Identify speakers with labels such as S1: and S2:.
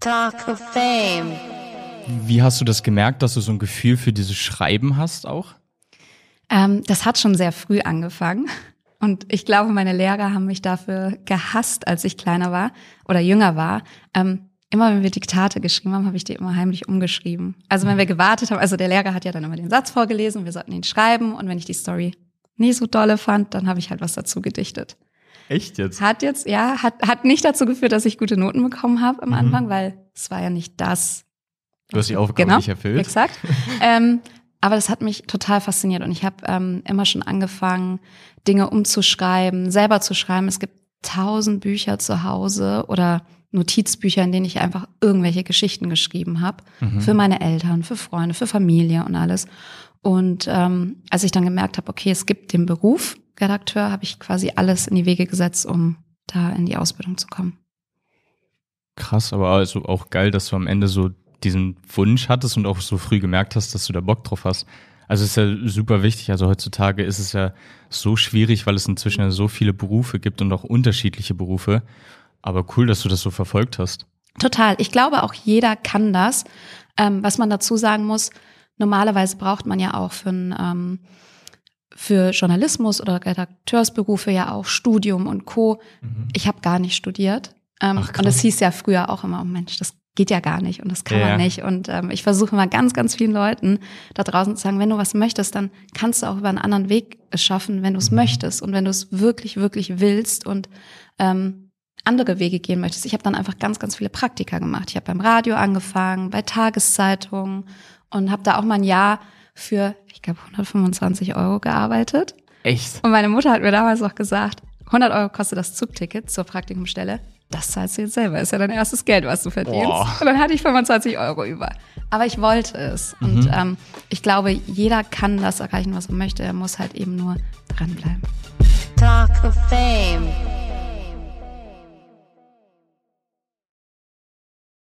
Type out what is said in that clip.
S1: Talk of Fame.
S2: Wie hast du das gemerkt, dass du so ein Gefühl für dieses Schreiben hast auch?
S3: Ähm, das hat schon sehr früh angefangen. Und ich glaube, meine Lehrer haben mich dafür gehasst, als ich kleiner war oder jünger war. Ähm, immer wenn wir Diktate geschrieben haben, habe ich die immer heimlich umgeschrieben. Also wenn wir gewartet haben, also der Lehrer hat ja dann immer den Satz vorgelesen, wir sollten ihn schreiben und wenn ich die Story nie so dolle fand, dann habe ich halt was dazu gedichtet.
S2: Echt jetzt?
S3: Hat jetzt, ja, hat, hat nicht dazu geführt, dass ich gute Noten bekommen habe am Anfang, weil es war ja nicht das.
S2: Du hast die Aufgabe
S3: Genau,
S2: nicht erfüllt.
S3: exakt. ähm, aber das hat mich total fasziniert und ich habe ähm, immer schon angefangen, Dinge umzuschreiben, selber zu schreiben. Es gibt tausend Bücher zu Hause oder Notizbücher, in denen ich einfach irgendwelche Geschichten geschrieben habe.
S2: Mhm.
S3: Für meine Eltern, für Freunde, für Familie und alles. Und ähm, als ich dann gemerkt habe, okay, es gibt den Beruf Redakteur, habe ich quasi alles in die Wege gesetzt, um da in die Ausbildung zu kommen.
S2: Krass, aber also auch geil, dass du am Ende so diesen Wunsch hattest und auch so früh gemerkt hast, dass du da Bock drauf hast. Also es ist ja super wichtig. Also heutzutage ist es ja so schwierig, weil es inzwischen ja so viele Berufe gibt und auch unterschiedliche Berufe. Aber cool, dass du das so verfolgt hast.
S3: Total. Ich glaube, auch jeder kann das. Ähm, was man dazu sagen muss, normalerweise braucht man ja auch für, ein, ähm, für Journalismus oder Redakteursberufe ja auch Studium und Co. Ich habe gar nicht studiert. Ähm,
S2: Ach,
S3: und es hieß ja früher auch immer, oh Mensch, das geht ja gar nicht und das kann
S2: Ja.
S3: man nicht. Und ähm, ich versuche mal ganz, ganz vielen Leuten da draußen zu sagen, wenn du was möchtest, dann kannst du auch über einen anderen Weg es schaffen, wenn du es möchtest und wenn du es wirklich, wirklich willst und ähm, andere Wege gehen möchtest. Ich habe dann einfach ganz, ganz viele Praktika gemacht. Ich habe beim Radio angefangen, bei Tageszeitungen und habe da auch mal ein Jahr für, ich glaube, 125 Euro gearbeitet.
S2: Echt?
S3: Und meine Mutter hat mir damals noch gesagt, 100 Euro kostet das Zugticket zur Praktikumstelle. Das zahlst du jetzt selber. Ist ja dein erstes Geld, was du verdienst.
S2: Boah.
S3: Und dann hatte ich 25 Euro über. Aber ich wollte es. Und ähm, ich glaube, jeder kann das erreichen, was er möchte. Er muss halt eben nur dranbleiben.
S1: Talk of Fame.